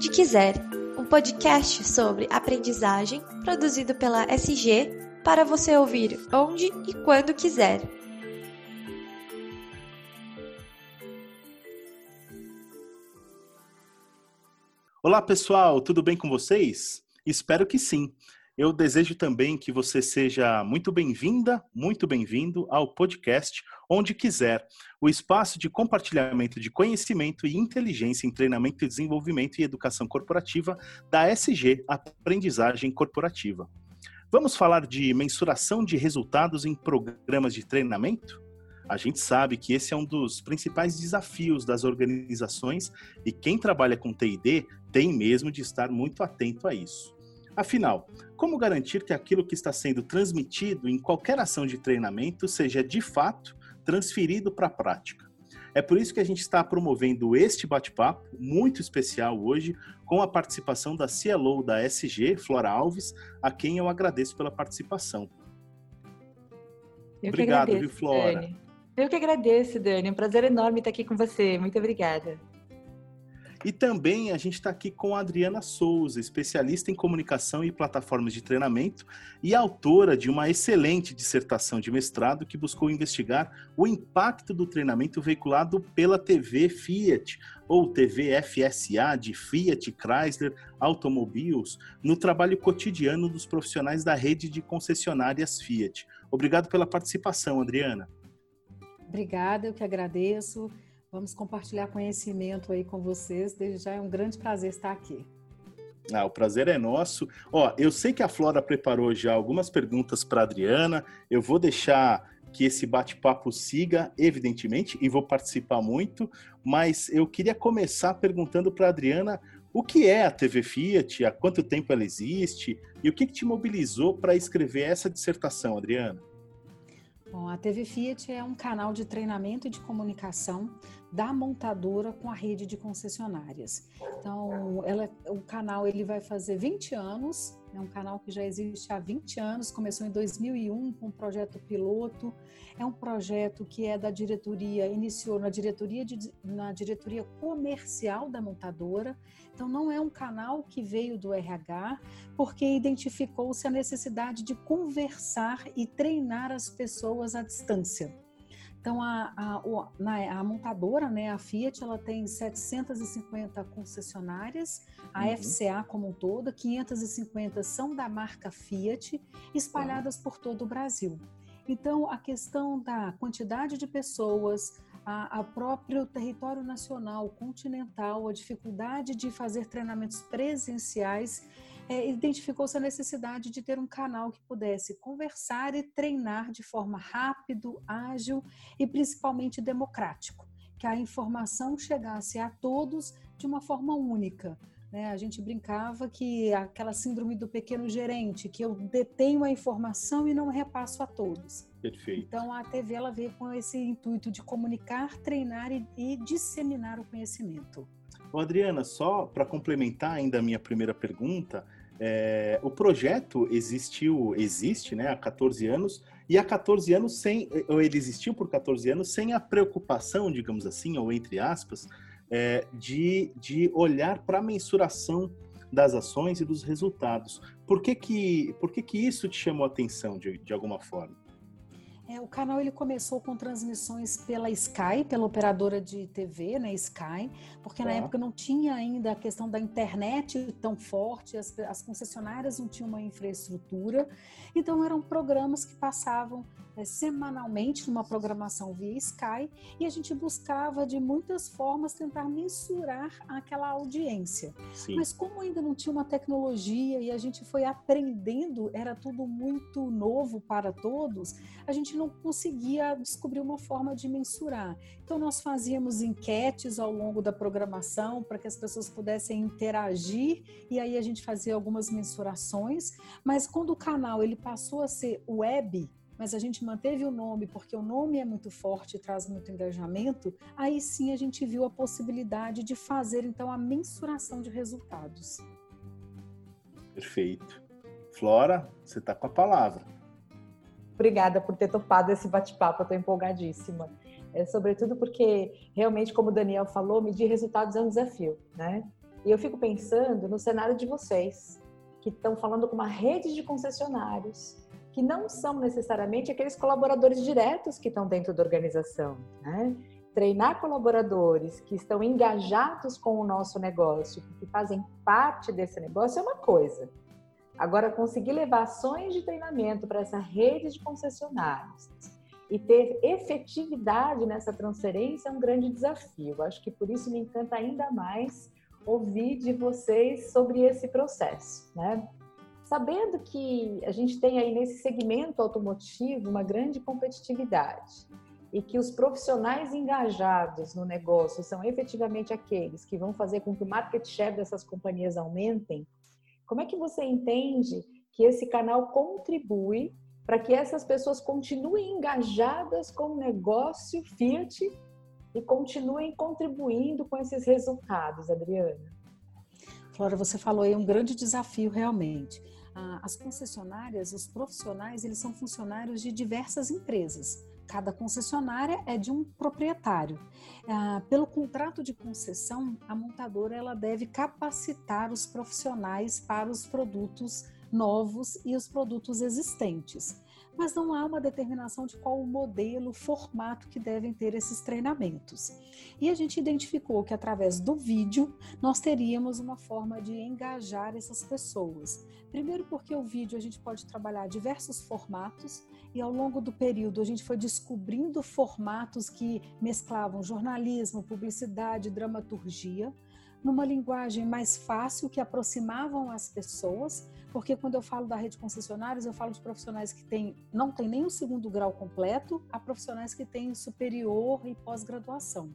Onde Quiser, um podcast sobre aprendizagem produzido pela SG para você ouvir onde e quando quiser. Olá, pessoal, tudo bem com vocês? Espero que sim. Eu desejo também que você seja muito bem-vinda, muito bem-vindo ao podcast Onde Quiser, o espaço de compartilhamento de conhecimento e inteligência em treinamento e desenvolvimento e educação corporativa da SG Aprendizagem Corporativa. Vamos falar de mensuração de resultados em programas de treinamento? A gente sabe que esse é um dos principais desafios das organizações e quem trabalha com TD tem mesmo de estar muito atento a isso. Afinal, como garantir que aquilo que está sendo transmitido em qualquer ação de treinamento seja de fato transferido para a prática? É por isso que a gente está promovendo este bate-papo muito especial hoje, com a participação da CLO da SG, Flora Alves, a quem eu agradeço pela participação. Eu Obrigado, agradeço, viu, Flora? Dani. Eu que agradeço, Dani. É um prazer enorme estar aqui com você. Muito obrigada. E também a gente está aqui com a Adriana Souza, especialista em comunicação e plataformas de treinamento e autora de uma excelente dissertação de mestrado que buscou investigar o impacto do treinamento veiculado pela TV Fiat, ou TV FSA, de Fiat Chrysler Automobiles, no trabalho cotidiano dos profissionais da rede de concessionárias Fiat. Obrigado pela participação, Adriana. Obrigada, eu que agradeço. Vamos compartilhar conhecimento aí com vocês. Desde já é um grande prazer estar aqui. Ah, o prazer é nosso. Ó, eu sei que a Flora preparou já algumas perguntas para Adriana. Eu vou deixar que esse bate-papo siga, evidentemente, e vou participar muito, mas eu queria começar perguntando para Adriana o que é a TV Fiat, há quanto tempo ela existe e o que, que te mobilizou para escrever essa dissertação, Adriana? Bom, a TV Fiat é um canal de treinamento e de comunicação da montadora com a rede de concessionárias. Então, ela, o canal ele vai fazer 20 anos, é um canal que já existe há 20 anos, começou em 2001 com um projeto piloto. É um projeto que é da diretoria, iniciou na diretoria, de, na diretoria comercial da montadora. Então, não é um canal que veio do RH, porque identificou-se a necessidade de conversar e treinar as pessoas à distância. Então, a, a, a, montadora, né, a Fiat, ela tem 750 concessionárias, a uhum. FCA como um todo, 550 são da marca Fiat, espalhadas uhum. por todo o Brasil. Então, a questão da quantidade de pessoas, a, a próprio território nacional, continental, a dificuldade de fazer treinamentos presenciais, é, identificou-se a necessidade de ter um canal que pudesse conversar e treinar de forma rápido, ágil e principalmente democrático, que a informação chegasse a todos de uma forma única. Né? A gente brincava que aquela síndrome do pequeno gerente, que eu detenho a informação e não repasso a todos. Perfeito. Então a TV ela veio com esse intuito de comunicar, treinar e, e disseminar o conhecimento. Ô, Adriana, só para complementar ainda a minha primeira pergunta, é, o projeto existiu, existe né, há 14 anos, e há 14 anos sem, ou ele existiu por 14 anos sem a preocupação, digamos assim, ou entre aspas, é, de, de olhar para a mensuração das ações e dos resultados. Por que que, por que, que isso te chamou a atenção de, de alguma forma? É, o canal ele começou com transmissões pela Sky, pela operadora de TV, né, Sky, porque na tá. época não tinha ainda a questão da internet tão forte, as, as concessionárias não tinham uma infraestrutura, então eram programas que passavam é, semanalmente numa programação via Sky e a gente buscava de muitas formas tentar mensurar aquela audiência. Sim. Mas como ainda não tinha uma tecnologia e a gente foi aprendendo, era tudo muito novo para todos, a gente não conseguia descobrir uma forma de mensurar. Então nós fazíamos enquetes ao longo da programação para que as pessoas pudessem interagir e aí a gente fazia algumas mensurações, mas quando o canal ele passou a ser web, mas a gente manteve o nome porque o nome é muito forte e traz muito engajamento, aí sim a gente viu a possibilidade de fazer então a mensuração de resultados. Perfeito. Flora, você está com a palavra. Obrigada por ter topado esse bate-papo, eu estou empolgadíssima. É, sobretudo porque, realmente, como o Daniel falou, medir resultados é um desafio, né? E eu fico pensando no cenário de vocês, que estão falando com uma rede de concessionários, que não são necessariamente aqueles colaboradores diretos que estão dentro da organização. Né? Treinar colaboradores que estão engajados com o nosso negócio, que fazem parte desse negócio, é uma coisa. Agora, conseguir levar ações de treinamento para essa rede de concessionários e ter efetividade nessa transferência é um grande desafio. Acho que por isso me encanta ainda mais ouvir de vocês sobre esse processo, né? Sabendo que a gente tem aí nesse segmento automotivo uma grande competitividade e que os profissionais engajados no negócio são efetivamente aqueles que vão fazer com que o market share dessas companhias aumentem, como é que você entende que esse canal contribui para que essas pessoas continuem engajadas com o negócio Fiat e continuem contribuindo com esses resultados, Adriana? Flora, você falou aí um grande desafio realmente. Ah, as concessionárias, os profissionais, eles são funcionários de diversas empresas cada concessionária é de um proprietário. Ah, pelo contrato de concessão, a montadora ela deve capacitar os profissionais para os produtos novos e os produtos existentes mas não há uma determinação de qual o modelo, o formato que devem ter esses treinamentos. E a gente identificou que através do vídeo nós teríamos uma forma de engajar essas pessoas. Primeiro porque o vídeo a gente pode trabalhar diversos formatos e ao longo do período a gente foi descobrindo formatos que mesclavam jornalismo, publicidade, dramaturgia numa linguagem mais fácil que aproximavam as pessoas, porque quando eu falo da rede de concessionários, eu falo de profissionais que têm, não têm nem o segundo grau completo, a profissionais que têm superior e pós-graduação.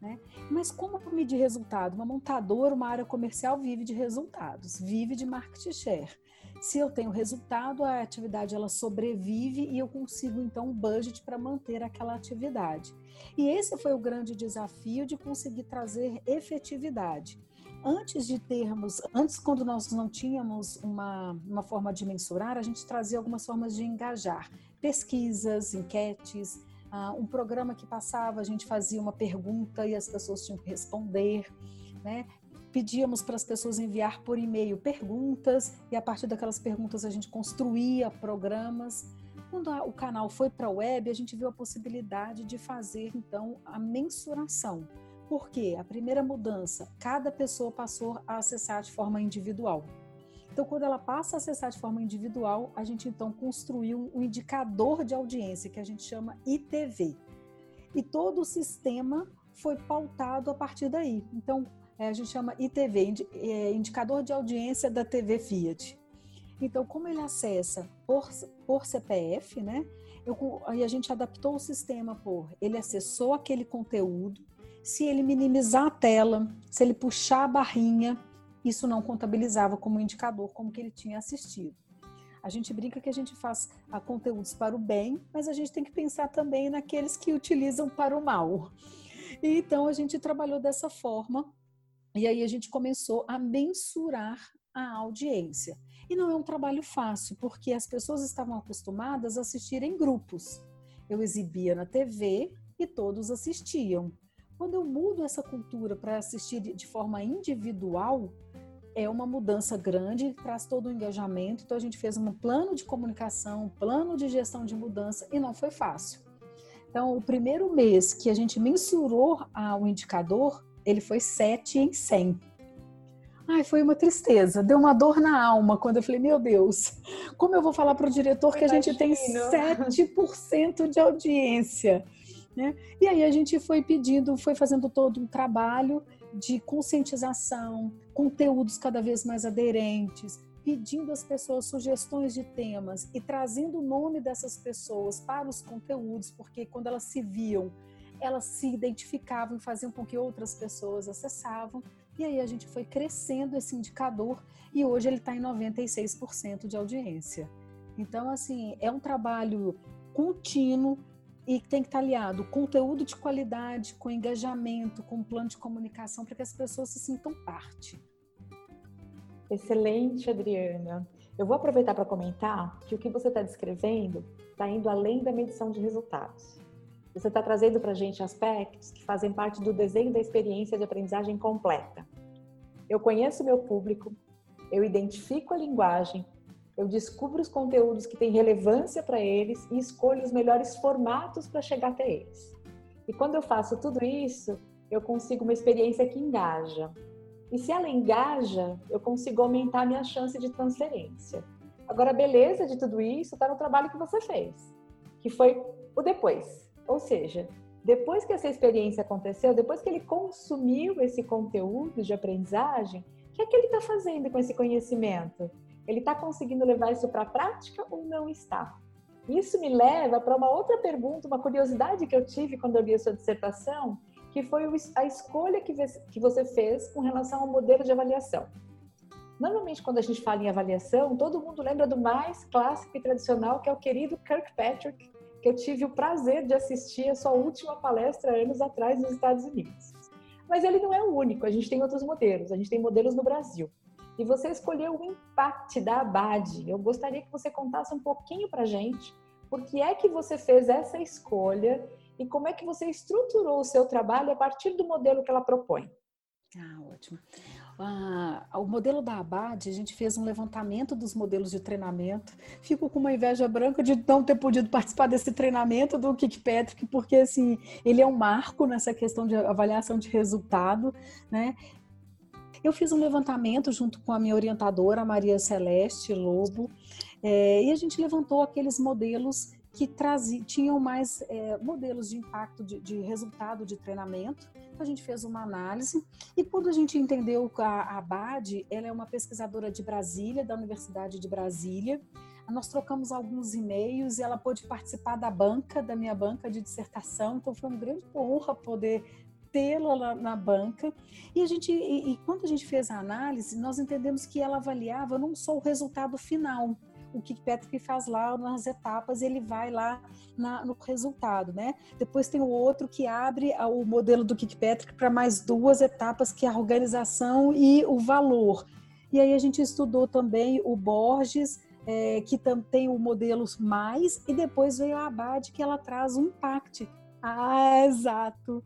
Né? Mas como medir resultado? Uma montadora, uma área comercial vive de resultados, vive de market share. Se eu tenho resultado, a atividade ela sobrevive e eu consigo então um budget para manter aquela atividade. E esse foi o grande desafio de conseguir trazer efetividade. Antes de termos, antes quando nós não tínhamos uma, uma forma de mensurar, a gente trazia algumas formas de engajar. Pesquisas, enquetes, uh, um programa que passava, a gente fazia uma pergunta e as pessoas tinham que responder. Né? Pedíamos para as pessoas enviar por e-mail perguntas e a partir daquelas perguntas a gente construía programas. Quando a, o canal foi para a web, a gente viu a possibilidade de fazer então a mensuração. Por quê? A primeira mudança, cada pessoa passou a acessar de forma individual. Então, quando ela passa a acessar de forma individual, a gente então construiu um indicador de audiência que a gente chama ITV. E todo o sistema foi pautado a partir daí. Então, é, a gente chama ITV, é, Indicador de Audiência da TV Fiat. Então, como ele acessa por, por CPF, né? Eu, aí a gente adaptou o sistema por ele acessou aquele conteúdo. Se ele minimizar a tela, se ele puxar a barrinha, isso não contabilizava como indicador, como que ele tinha assistido. A gente brinca que a gente faz a conteúdos para o bem, mas a gente tem que pensar também naqueles que utilizam para o mal. Então a gente trabalhou dessa forma e aí a gente começou a mensurar a audiência. E não é um trabalho fácil, porque as pessoas estavam acostumadas a assistir em grupos. Eu exibia na TV e todos assistiam. Quando eu mudo essa cultura para assistir de forma individual, é uma mudança grande, traz todo o engajamento. Então a gente fez um plano de comunicação, um plano de gestão de mudança e não foi fácil. Então, o primeiro mês que a gente mensurou o indicador, ele foi 7 em 100. Ai, foi uma tristeza, deu uma dor na alma quando eu falei, meu Deus, como eu vou falar para o diretor que a gente tem 7% de audiência? Né? E aí a gente foi pedindo, foi fazendo todo um trabalho de conscientização, conteúdos cada vez mais aderentes, pedindo às pessoas sugestões de temas e trazendo o nome dessas pessoas para os conteúdos, porque quando elas se viam elas se identificavam faziam com que outras pessoas acessavam. E aí a gente foi crescendo esse indicador e hoje ele está em 96% de audiência. Então, assim, é um trabalho contínuo e tem que estar tá aliado conteúdo de qualidade, com engajamento, com plano de comunicação para que as pessoas se sintam parte. Excelente, Adriana. Eu vou aproveitar para comentar que o que você está descrevendo está indo além da medição de resultados. Você está trazendo para a gente aspectos que fazem parte do desenho da experiência de aprendizagem completa. Eu conheço meu público, eu identifico a linguagem, eu descubro os conteúdos que têm relevância para eles e escolho os melhores formatos para chegar até eles. E quando eu faço tudo isso, eu consigo uma experiência que engaja. E se ela engaja, eu consigo aumentar a minha chance de transferência. Agora, a beleza de tudo isso está no trabalho que você fez, que foi o depois. Ou seja, depois que essa experiência aconteceu, depois que ele consumiu esse conteúdo de aprendizagem, o que é que ele está fazendo com esse conhecimento? Ele está conseguindo levar isso para a prática ou não está? Isso me leva para uma outra pergunta, uma curiosidade que eu tive quando eu li a sua dissertação, que foi a escolha que você fez com relação ao modelo de avaliação. Normalmente, quando a gente fala em avaliação, todo mundo lembra do mais clássico e tradicional, que é o querido Kirkpatrick, que eu tive o prazer de assistir a sua última palestra anos atrás nos Estados Unidos. Mas ele não é o único, a gente tem outros modelos, a gente tem modelos no Brasil. E você escolheu o Impact da Abad. Eu gostaria que você contasse um pouquinho para gente por que é que você fez essa escolha e como é que você estruturou o seu trabalho a partir do modelo que ela propõe. Ah, ótimo. Ah, o modelo da Abad, a gente fez um levantamento dos modelos de treinamento. Fico com uma inveja branca de não ter podido participar desse treinamento do Kirkpatrick, porque assim, ele é um marco nessa questão de avaliação de resultado, né? Eu fiz um levantamento junto com a minha orientadora, Maria Celeste Lobo, é, e a gente levantou aqueles modelos que traziam, tinham mais é, modelos de impacto de, de, resultado de treinamento. Então, a gente fez uma análise e quando a gente entendeu a, a BAD, ela é uma pesquisadora de Brasília, da Universidade de Brasília, nós trocamos alguns e-mails e ela pôde participar da banca, da minha banca de dissertação, então foi uma grande honra poder tê-la na banca. E a gente, e, e, quando a gente fez a análise, nós entendemos que ela avaliava não só o resultado final, o que Patrick faz lá nas etapas, ele vai lá na, no resultado, né? Depois tem o outro que abre o modelo do Kirkpatrick para mais duas etapas, que é a organização e o valor. E aí a gente estudou também o Borges, é, que tem o modelo mais, e depois veio a Abad, que ela traz o impact. Ah, exato.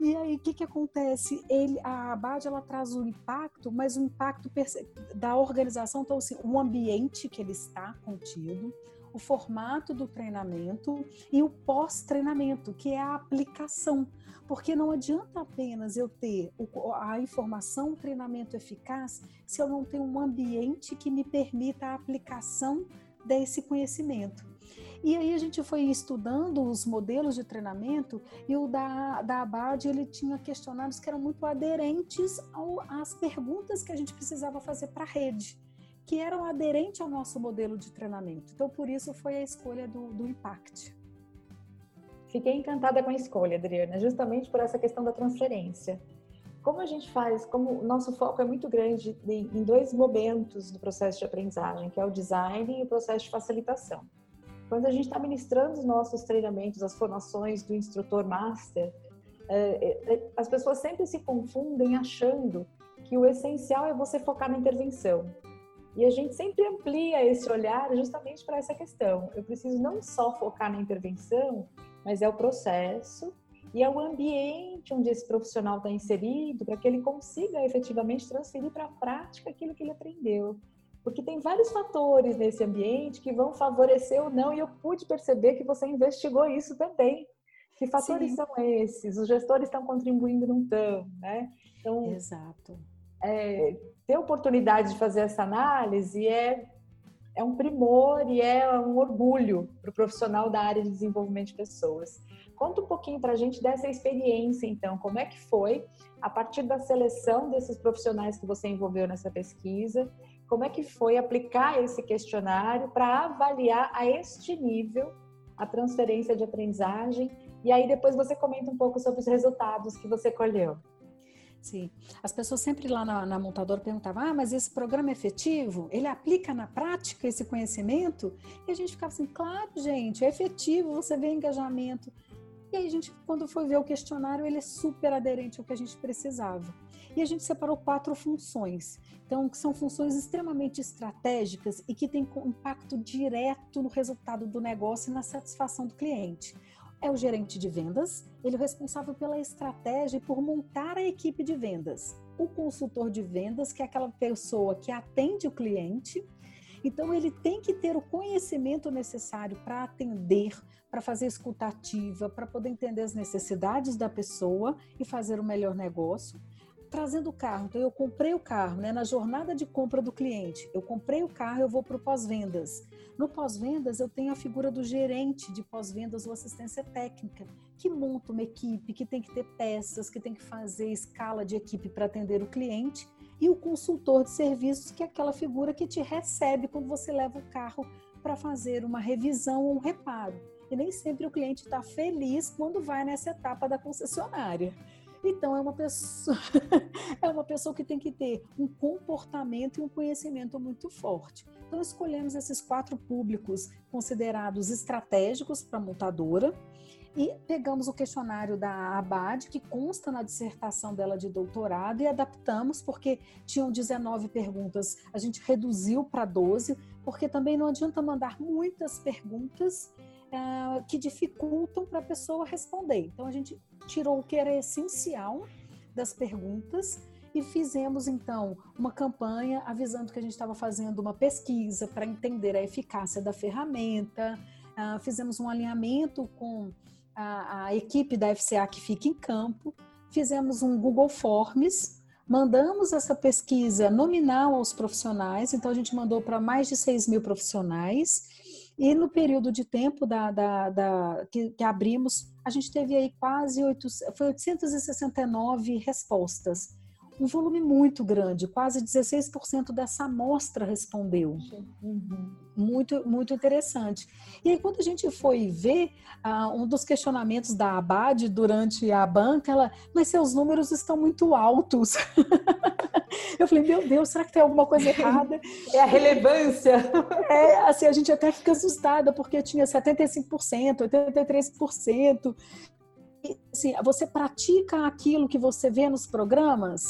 E aí, o que, que acontece? Ele, a Abad ela traz o impacto, mas o impacto da organização, então, assim, o ambiente que ele está contido, o formato do treinamento e o pós-treinamento, que é a aplicação. Porque não adianta apenas eu ter a informação, o treinamento eficaz, se eu não tenho um ambiente que me permita a aplicação desse conhecimento. E aí a gente foi estudando os modelos de treinamento e o da, da Abad, ele tinha questionários que eram muito aderentes ao, às perguntas que a gente precisava fazer para a rede, que eram aderentes ao nosso modelo de treinamento. Então, por isso foi a escolha do, do Impact. Fiquei encantada com a escolha, Adriana, justamente por essa questão da transferência. Como a gente faz, como o nosso foco é muito grande em dois momentos do processo de aprendizagem, que é o design e o processo de facilitação. Quando a gente está ministrando os nossos treinamentos, as formações do instrutor master, é, é, as pessoas sempre se confundem achando que o essencial é você focar na intervenção. E a gente sempre amplia esse olhar justamente para essa questão. Eu preciso não só focar na intervenção, mas é o processo e é o ambiente onde esse profissional está inserido para que ele consiga efetivamente transferir para a prática aquilo que ele aprendeu. Porque tem vários fatores nesse ambiente que vão favorecer ou não, e eu pude perceber que você investigou isso também. Que fatores Sim. são esses? Os gestores estão contribuindo, não estão, né? Então, Exato. É, ter oportunidade de fazer essa análise é, é um primor e é um orgulho para o profissional da área de desenvolvimento de pessoas. Conta um pouquinho para a gente dessa experiência, então, como é que foi a partir da seleção desses profissionais que você envolveu nessa pesquisa como é que foi aplicar esse questionário para avaliar a este nível a transferência de aprendizagem? E aí depois você comenta um pouco sobre os resultados que você colheu. Sim, as pessoas sempre lá na, na, montadora perguntavam: ah, mas esse programa é efetivo? Ele aplica na prática esse conhecimento? E a gente ficava assim: claro, gente, é efetivo, você vê engajamento. E aí a gente, quando foi ver o questionário, ele é super aderente ao que a gente precisava. E a gente separou quatro funções. Então, que são funções extremamente estratégicas e que têm impacto direto no resultado do negócio e na satisfação do cliente. é o gerente de vendas, ele é responsável pela estratégia e por montar a equipe de vendas. O consultor de vendas, que é aquela pessoa que atende o cliente, então ele tem que ter o conhecimento necessário para atender, para fazer escutativa, para poder entender as necessidades da pessoa e fazer o melhor negócio trazendo o carro. Então, eu comprei o carro, né? Na jornada de compra do cliente, eu comprei o carro, eu vou para o pós-vendas. No pós-vendas, eu tenho a figura do gerente de pós-vendas ou assistência técnica, que monta uma equipe, que tem que ter peças, que tem que fazer escala de equipe para atender o cliente, e o consultor de serviços, que é aquela figura que te recebe quando você leva o carro para fazer uma revisão ou um reparo. E nem sempre o cliente está feliz quando vai nessa etapa da concessionária. Então é uma pessoa é uma pessoa que tem que ter um comportamento e um conhecimento muito forte. Então escolhemos esses quatro públicos considerados estratégicos para a montadora e pegamos o questionário da Abad, que consta na dissertação dela de doutorado, e adaptamos, porque tinham 19 perguntas, a gente reduziu para 12, porque também não adianta mandar muitas perguntas uh, que dificultam para a pessoa responder. Então a gente tirou o que era essencial das perguntas e fizemos então uma campanha avisando que a gente estava fazendo uma pesquisa para entender a eficácia da ferramenta. Uh, fizemos um alinhamento com a, a, equipe da FCA que fica em campo. Fizemos um Google Forms, mandamos essa pesquisa nominal aos profissionais, então a gente mandou para mais de 6 mil profissionais e no período de tempo da, da, da que, que, abrimos, a gente teve aí quase 8, foi 869 respostas. Um volume muito grande, quase 16% dessa amostra respondeu. Uhum. Muito, muito interessante. E aí, quando a gente foi ver uh, um dos questionamentos da Abad durante a banca, ela, mas seus números estão muito altos. Eu falei, meu Deus, será que tem alguma coisa errada? É a relevância. É, assim, a gente até fica assustada, porque tinha 75%, 83%. E, assim, você pratica aquilo que você vê nos programas?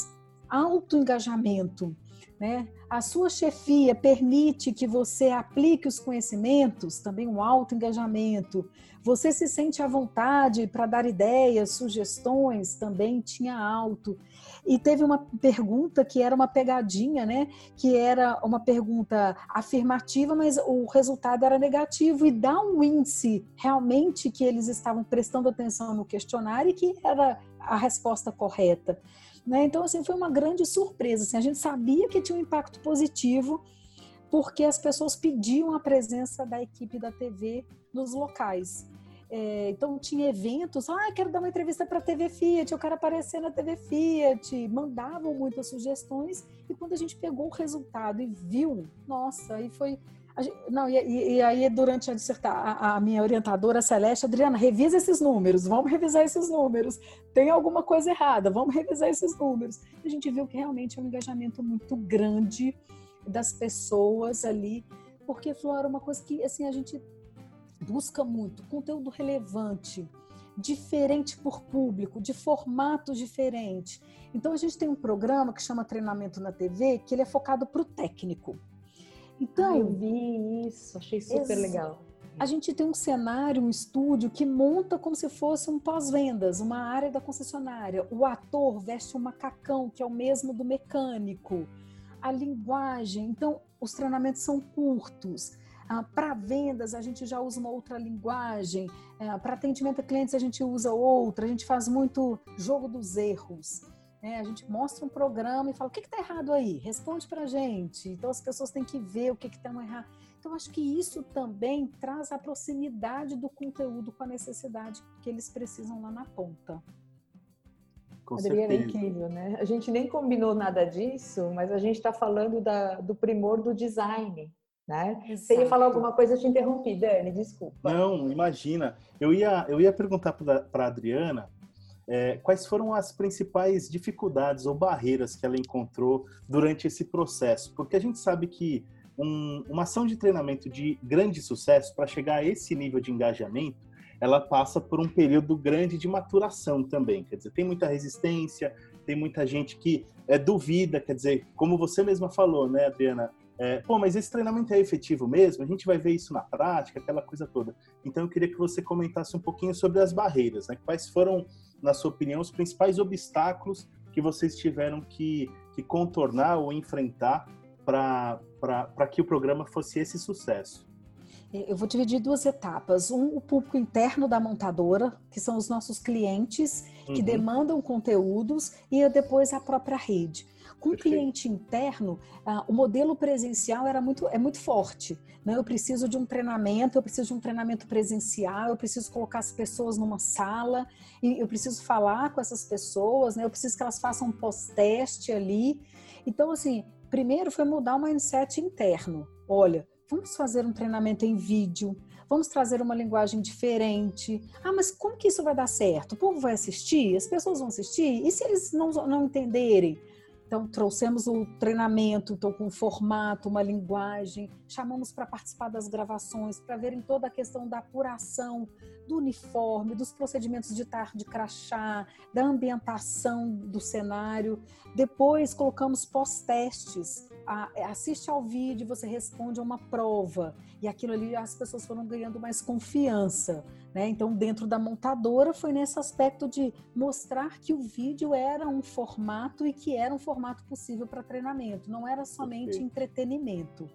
Alto engajamento, né? A sua chefia permite que você aplique os conhecimentos, também um alto engajamento. Você se sente à vontade para dar ideias, sugestões, também tinha alto. E teve uma pergunta que era uma pegadinha, né? Que era uma pergunta afirmativa, mas o resultado era negativo e dá um índice realmente que eles estavam prestando atenção no questionário e que era a resposta correta. Né? Então, assim, foi uma grande surpresa. Assim, a gente sabia que tinha um impacto positivo, porque as pessoas pediam a presença da equipe da TV nos locais. É, então tinha eventos, ah, quero dar uma entrevista para a TV Fiat, eu quero aparecer na TV Fiat, mandavam muitas sugestões e quando a gente pegou o resultado e viu, nossa, aí foi Não, e, e, aí durante a dissertar, a, a, minha orientadora Celeste, Adriana, revisa esses números, vamos revisar esses números. Tem alguma coisa errada, vamos revisar esses números. A gente viu que realmente é um engajamento muito grande das pessoas ali, porque Flora, uma coisa que assim a gente busca muito, conteúdo relevante, diferente por público, de formatos diferentes. Então a gente tem um programa que chama Treinamento na TV, que ele é focado para o técnico. Então, ah, eu vi isso, achei super legal. A gente tem um cenário, um estúdio que monta como se fosse um pós-vendas, uma área da concessionária. O ator veste um macacão, que é o mesmo do mecânico. A linguagem, então, os treinamentos são curtos. Ah, para vendas, a gente já usa uma outra linguagem. É, para atendimento a clientes, a gente usa outra. A gente faz muito jogo dos erros. Né? A gente mostra um programa e fala: o que está errado aí? Responde para a gente. Então, as pessoas têm que ver o que está errado. Então, acho que isso também traz a proximidade do conteúdo com a necessidade que eles precisam lá na ponta. Com Adriana, é incrível, né? A gente nem combinou nada disso, mas a gente está falando da, do primor do design né? Você ia falar alguma coisa, eu te interrompi, Dani, desculpa. Não, imagina. Eu ia, eu ia perguntar para a Adriana é, quais foram as principais dificuldades ou barreiras que ela encontrou durante esse processo, porque a gente sabe que um, uma ação de treinamento de grande sucesso, para chegar a esse nível de engajamento, ela passa por um período grande de maturação também. Quer dizer, tem muita resistência, tem muita gente que é, duvida, quer dizer, como você mesma falou, né, Adriana? é, pô, mas esse treinamento é efetivo mesmo? A gente vai ver isso na prática, aquela coisa toda. Então eu queria que você comentasse um pouquinho sobre as barreiras, né? Quais foram, na sua opinião, os principais obstáculos que vocês tiveram que, que contornar ou enfrentar para que o programa fosse esse sucesso? Eu vou dividir duas etapas. Um, o público interno da montadora, que são os nossos clientes que uhum. demandam conteúdos, e depois a própria rede. Com o cliente interno, uh, o modelo presencial era muito, é muito forte. Né? Eu preciso de um treinamento, eu preciso de um treinamento presencial, eu preciso colocar as pessoas numa sala, e eu preciso falar com essas pessoas, né? eu preciso que elas façam um pós-teste ali. Então, assim, primeiro foi mudar o mindset interno. Olha, vamos fazer um treinamento em vídeo, vamos trazer uma linguagem diferente. Ah, mas como que isso vai dar certo? O povo vai assistir? As pessoas vão assistir? E se eles não, não entenderem? Então, trouxemos o treinamento, então, com um formato, uma linguagem, chamamos para participar das gravações, para verem toda a questão da apuração do uniforme, dos procedimentos de tar de crachá, da ambientação do cenário. Depois, colocamos pós-testes. Assiste ao vídeo, você responde a uma prova. E aquilo ali, as pessoas foram ganhando mais confiança. Né? Então, dentro da montadora, foi nesse aspecto de mostrar que o vídeo era um formato e que era um formato possível para treinamento, não era somente okay. entretenimento.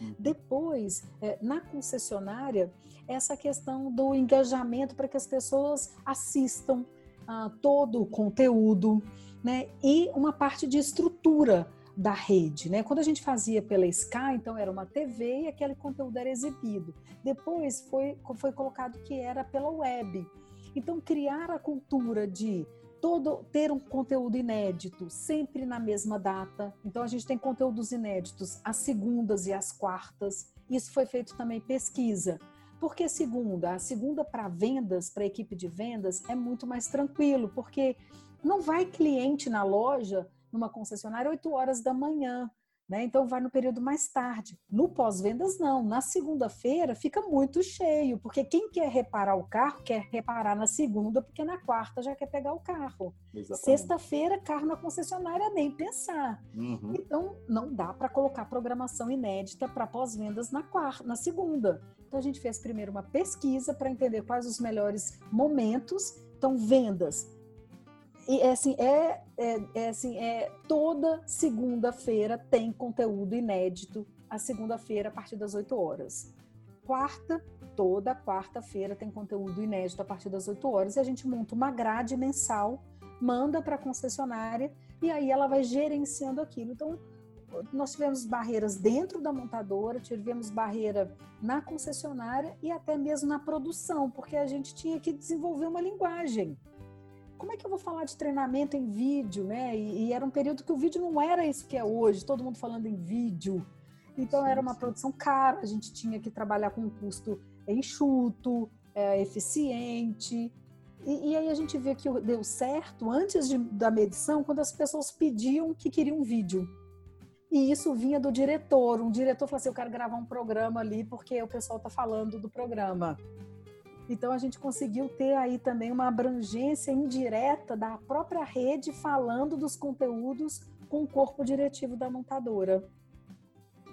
Uhum. Depois, é, na concessionária, essa questão do engajamento para que as pessoas assistam ah, todo o conteúdo, né? E uma parte de estrutura da rede, né? Quando a gente fazia pela Sky, então era uma TV e aquele conteúdo era exibido. Depois foi, foi colocado que era pela web. Então criar a cultura de todo ter um conteúdo inédito sempre na mesma data. Então a gente tem conteúdos inéditos às segundas e às quartas. Isso foi feito também pesquisa. Por que segunda? A segunda para vendas, para a equipe de vendas, é muito mais tranquilo, porque não vai cliente na loja numa concessionária 8 horas da manhã. Né? Então vai no período mais tarde. No pós-vendas, não. Na segunda-feira fica muito cheio, porque quem quer reparar o carro quer reparar na segunda, porque na quarta já quer pegar o carro. Sexta-feira, carro na concessionária, nem pensar. Uhum. Então não dá para colocar programação inédita para pós-vendas na quarta, na segunda. Então a gente fez primeiro uma pesquisa para entender quais os melhores momentos. Então, vendas e é assim, é, é, é assim, é toda segunda-feira tem conteúdo inédito, a segunda-feira a partir das 8 horas. Quarta, toda quarta-feira tem conteúdo inédito a partir das 8 horas e a gente monta uma grade mensal, manda para a concessionária e aí ela vai gerenciando aquilo. Então, nós tivemos barreiras dentro da montadora, tivemos barreira na concessionária e até mesmo na produção, porque a gente tinha que desenvolver uma linguagem como é que eu vou falar de treinamento em vídeo, né? E, e, era um período que o vídeo não era isso que é hoje, todo mundo falando em vídeo. Então sim, era uma sim. produção cara, a gente tinha que trabalhar com um custo enxuto, é, eficiente. E, e, aí a gente vê que deu certo antes de, da medição, quando as pessoas pediam que queriam um vídeo. E isso vinha do diretor. Um diretor falou assim: eu quero gravar um programa ali porque o pessoal está falando do programa. Então a gente conseguiu ter aí também uma abrangência indireta da própria rede falando dos conteúdos com o corpo diretivo da montadora.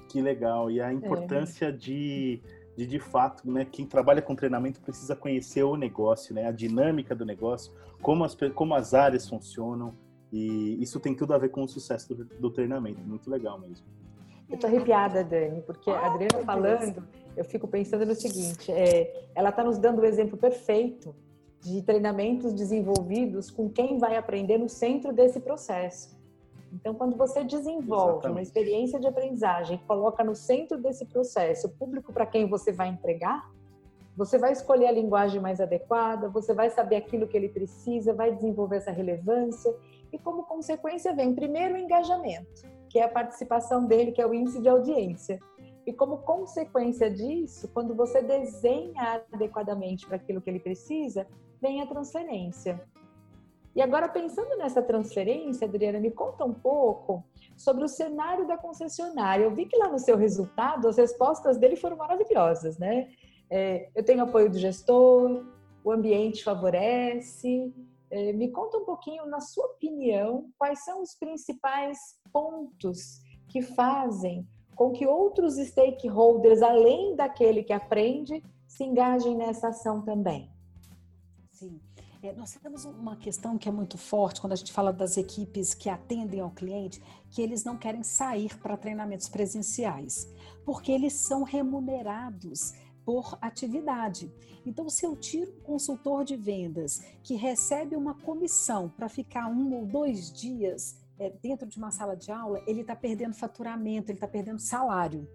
Que legal. E a importância é. de, de, de fato, né, quem trabalha com treinamento precisa conhecer o negócio, né, a dinâmica do negócio, como as, como as áreas funcionam. E isso tem tudo a ver com o sucesso do, do treinamento. Muito legal mesmo. Eu tô arrepiada, Dani, porque a Adriana falando, eu fico pensando no seguinte: é, ela está nos dando o exemplo perfeito de treinamentos desenvolvidos com quem vai aprender no centro desse processo. Então, quando você desenvolve Exatamente. uma experiência de aprendizagem, coloca no centro desse processo o público para quem você vai entregar, você vai escolher a linguagem mais adequada, você vai saber aquilo que ele precisa, vai desenvolver essa relevância e, como consequência, vem primeiro o engajamento que é a participação dele, que é o índice de audiência. E como consequência disso, quando você desenha adequadamente para aquilo que ele precisa, vem a transferência. E agora, pensando nessa transferência, Adriana, me conta um pouco sobre o cenário da concessionária. Eu vi que lá no seu resultado, as respostas dele foram maravilhosas, né? É, eu tenho apoio do gestor, o ambiente favorece, me conta um pouquinho, na sua opinião, quais são os principais pontos que fazem com que outros stakeholders, além daquele que aprende, se engajem nessa ação também? Sim. É, nós temos uma questão que é muito forte quando a gente fala das equipes que atendem ao cliente, que eles não querem sair para treinamentos presenciais, porque eles são remunerados por atividade. Então, se eu tiro um consultor de vendas que recebe uma comissão para ficar um ou dois dias é, dentro de uma sala de aula, ele está perdendo faturamento, ele está perdendo salário.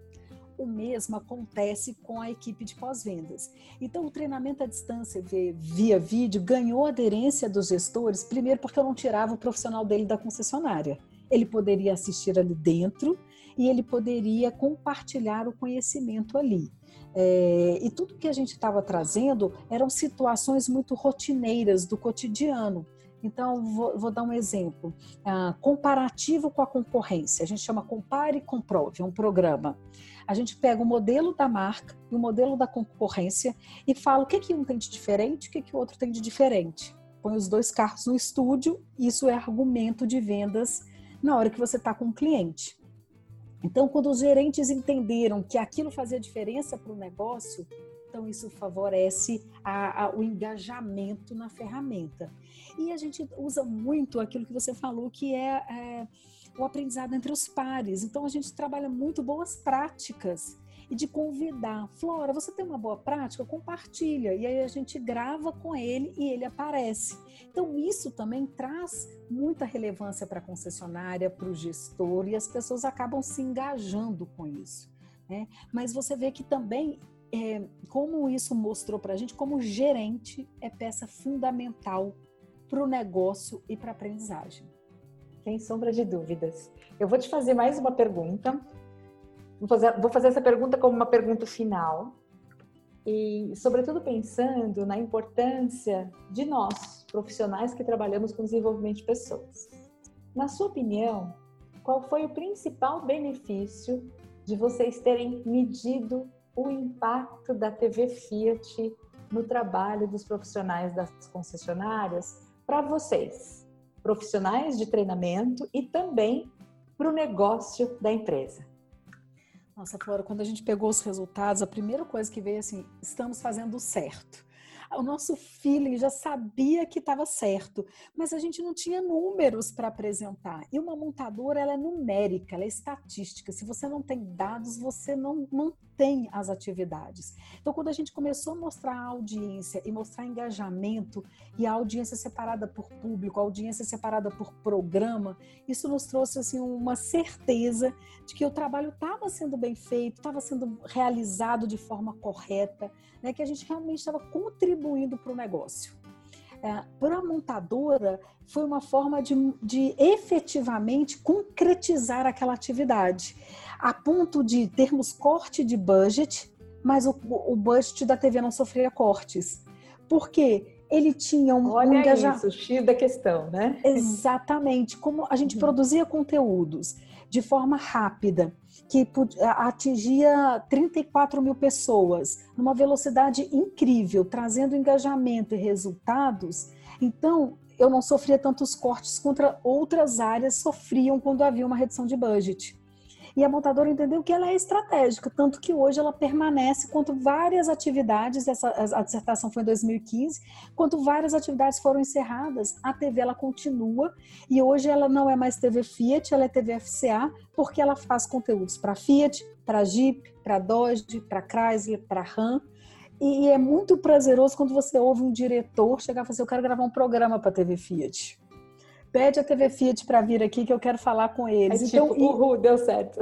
O mesmo acontece com a equipe de pós-vendas. Então, o treinamento à distância via vídeo ganhou aderência dos gestores, primeiro porque eu não tirava o profissional dele da concessionária. Ele poderia assistir ali dentro e ele poderia compartilhar o conhecimento ali. É, e tudo que a gente estava trazendo eram situações muito rotineiras do cotidiano. Então, vou, vou, dar um exemplo. Ah, comparativo com a concorrência. A gente chama Compare e Comprove, é um programa. A gente pega o modelo da marca e o modelo da concorrência e fala o que, que um tem de diferente o que, que o outro tem de diferente. Põe os dois carros no estúdio, isso é argumento de vendas na hora que você está com o cliente. Então, quando os gerentes entenderam que aquilo fazia diferença para o negócio, então isso favorece a, a, o engajamento na ferramenta. E a gente usa muito aquilo que você falou, que é, é o aprendizado entre os pares. Então a gente trabalha muito boas práticas e de convidar. Flora, você tem uma boa prática? Compartilha. E aí a gente grava com ele e ele aparece. Então, isso também traz muita relevância para a concessionária, para o gestor, e as pessoas acabam se engajando com isso. Né? Mas você vê que também, é, como isso mostrou para a gente, como gerente é peça fundamental para o negócio e para a aprendizagem. Sem sombra de dúvidas. Eu vou te fazer mais uma pergunta. Vou fazer, vou fazer essa pergunta como uma pergunta final. E, sobretudo, pensando na importância de nós, profissionais que trabalhamos com desenvolvimento de pessoas. Na sua opinião, qual foi o principal benefício de vocês terem medido o impacto da TV Fiat no trabalho dos profissionais das concessionárias para vocês? profissionais de treinamento e também para o negócio da empresa. Nossa, Flora, quando a gente pegou os resultados, a primeira coisa que veio assim, estamos fazendo certo o nosso feeling já sabia que estava certo, mas a gente não tinha números para apresentar. E uma montadora, ela é numérica, ela é estatística. Se você não tem dados, você não, tem as atividades. Então, quando a gente começou a mostrar a audiência e mostrar engajamento e a audiência separada por público, a audiência separada por programa, isso nos trouxe assim uma certeza de que o trabalho estava sendo bem feito, estava sendo realizado de forma correta, né, que a gente realmente estava contribuindo para o negócio. É, para a montadora, foi uma forma de, de efetivamente concretizar aquela atividade, a ponto de termos corte de budget, mas o, o budget da TV não sofria cortes. Por quê? ele tinha um, Olha um engajamento. isso, X da questão, né? Exatamente. Como a gente uhum. produzia conteúdos de forma rápida, que atingia 34 mil pessoas, numa velocidade incrível, trazendo engajamento e resultados. Então, eu não sofria tantos cortes contra outras áreas sofriam quando havia uma redução de budget. E a montadora entendeu que ela é estratégica, tanto que hoje ela permanece quanto várias atividades, essa, a dissertação foi em 2015, quanto várias atividades foram encerradas, a TV ela continua e hoje ela não é mais TV Fiat, ela é TV FCA, porque ela faz conteúdos para Fiat, para Jeep, para Dodge, para Chrysler, para Ram. E é muito prazeroso quando você ouve um diretor chegar e falar assim, eu quero gravar um programa para a TV Fiat pede a TV Fiat para vir aqui que eu quero falar com eles. É então, tipo, uhul, deu certo.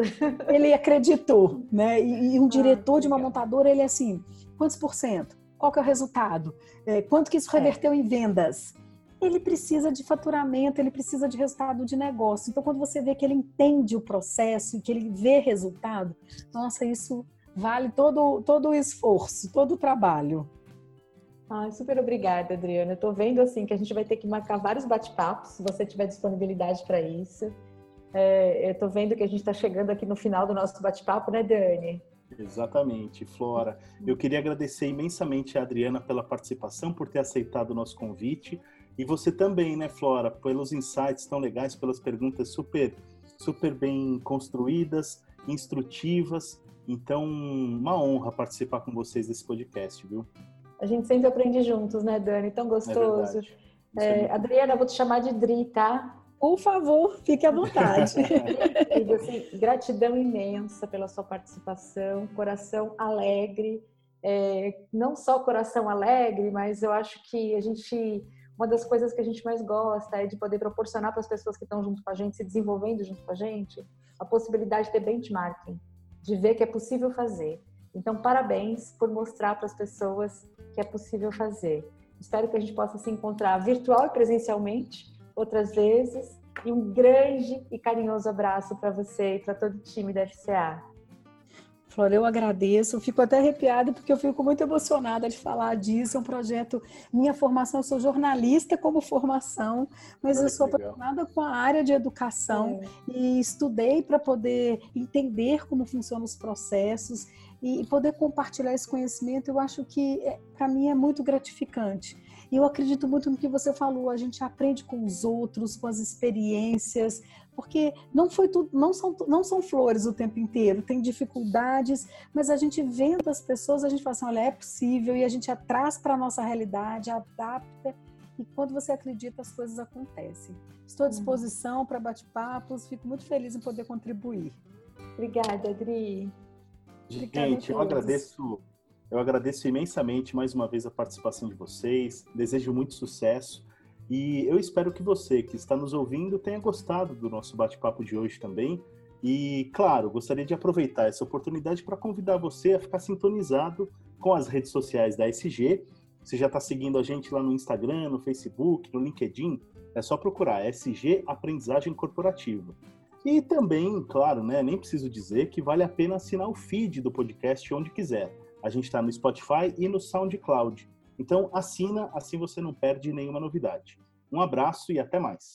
Ele acreditou, né? E, e um ah, diretor de uma montadora, ele é assim, quantos por cento? Qual que é o resultado? É, quanto que isso é. reverteu é. em vendas? Ele precisa de faturamento, ele precisa de resultado de negócio. Então, quando você vê que ele entende o processo e que ele vê resultado, nossa, isso vale todo, todo o esforço, todo o trabalho. Super obrigada, Adriana. Estou vendo assim que a gente vai ter que marcar vários bate-papos, se você tiver disponibilidade para isso. É, eu estou vendo que a gente está chegando aqui no final do nosso bate-papo, né, Dani? Exatamente, Flora. Eu queria agradecer imensamente a Adriana pela participação, por ter aceitado o nosso convite. E você também, né, Flora, pelos insights tão legais, pelas perguntas super, super bem construídas instrutivas. Então, uma honra participar com vocês desse podcast, viu? A gente sempre aprende juntos, né, Dani? Tão gostoso. É é, Adriana, vou te chamar de Dri, tá? Por favor, fique à vontade. e, assim, gratidão imensa pela sua participação, coração alegre, é, não só coração alegre, mas eu acho que a gente, uma das coisas que a gente mais gosta é de poder proporcionar para as pessoas que estão junto com a gente, se desenvolvendo junto com a gente, a possibilidade de ter benchmarking, de ver que é possível fazer. Então, parabéns por mostrar para as pessoas que é possível fazer. Espero que a gente possa se encontrar virtual e presencialmente outras vezes. E um grande e carinhoso abraço para você e para todo o time da FCA. Flor, eu agradeço, eu fico até arrepiada porque eu fico muito emocionada de falar disso. É um projeto, minha formação, eu sou jornalista como formação, mas Olha eu sou apaixonada com a área de educação é. e estudei para poder entender como funcionam os processos e poder compartilhar esse conhecimento. Eu acho que é, para mim é muito gratificante. E eu acredito muito no que você falou, a gente aprende com os outros, com as experiências, porque não foi tudo, não são, não são flores o tempo inteiro, tem dificuldades, mas a gente vendo as pessoas, a gente fala assim, olha, é possível, e a gente traz para a nossa realidade, adapta, e quando você acredita, as coisas acontecem. Estou à uhum. disposição para bate-papos, fico muito feliz em poder contribuir. Obrigada, Adri. Gente, eu agradeço eu agradeço imensamente mais uma vez a participação de vocês, desejo muito sucesso e eu espero que você que está nos ouvindo tenha gostado do nosso bate-papo de hoje também. E, claro, gostaria de aproveitar essa oportunidade para convidar você a ficar sintonizado com as redes sociais da SG. Você já está seguindo a gente lá no Instagram, no Facebook, no LinkedIn? É só procurar SG Aprendizagem Corporativa. E também, claro, né, nem preciso dizer que vale a pena assinar o feed do podcast onde quiser. A gente está no Spotify e no SoundCloud. Então assina, assim você não perde nenhuma novidade. Um abraço e até mais.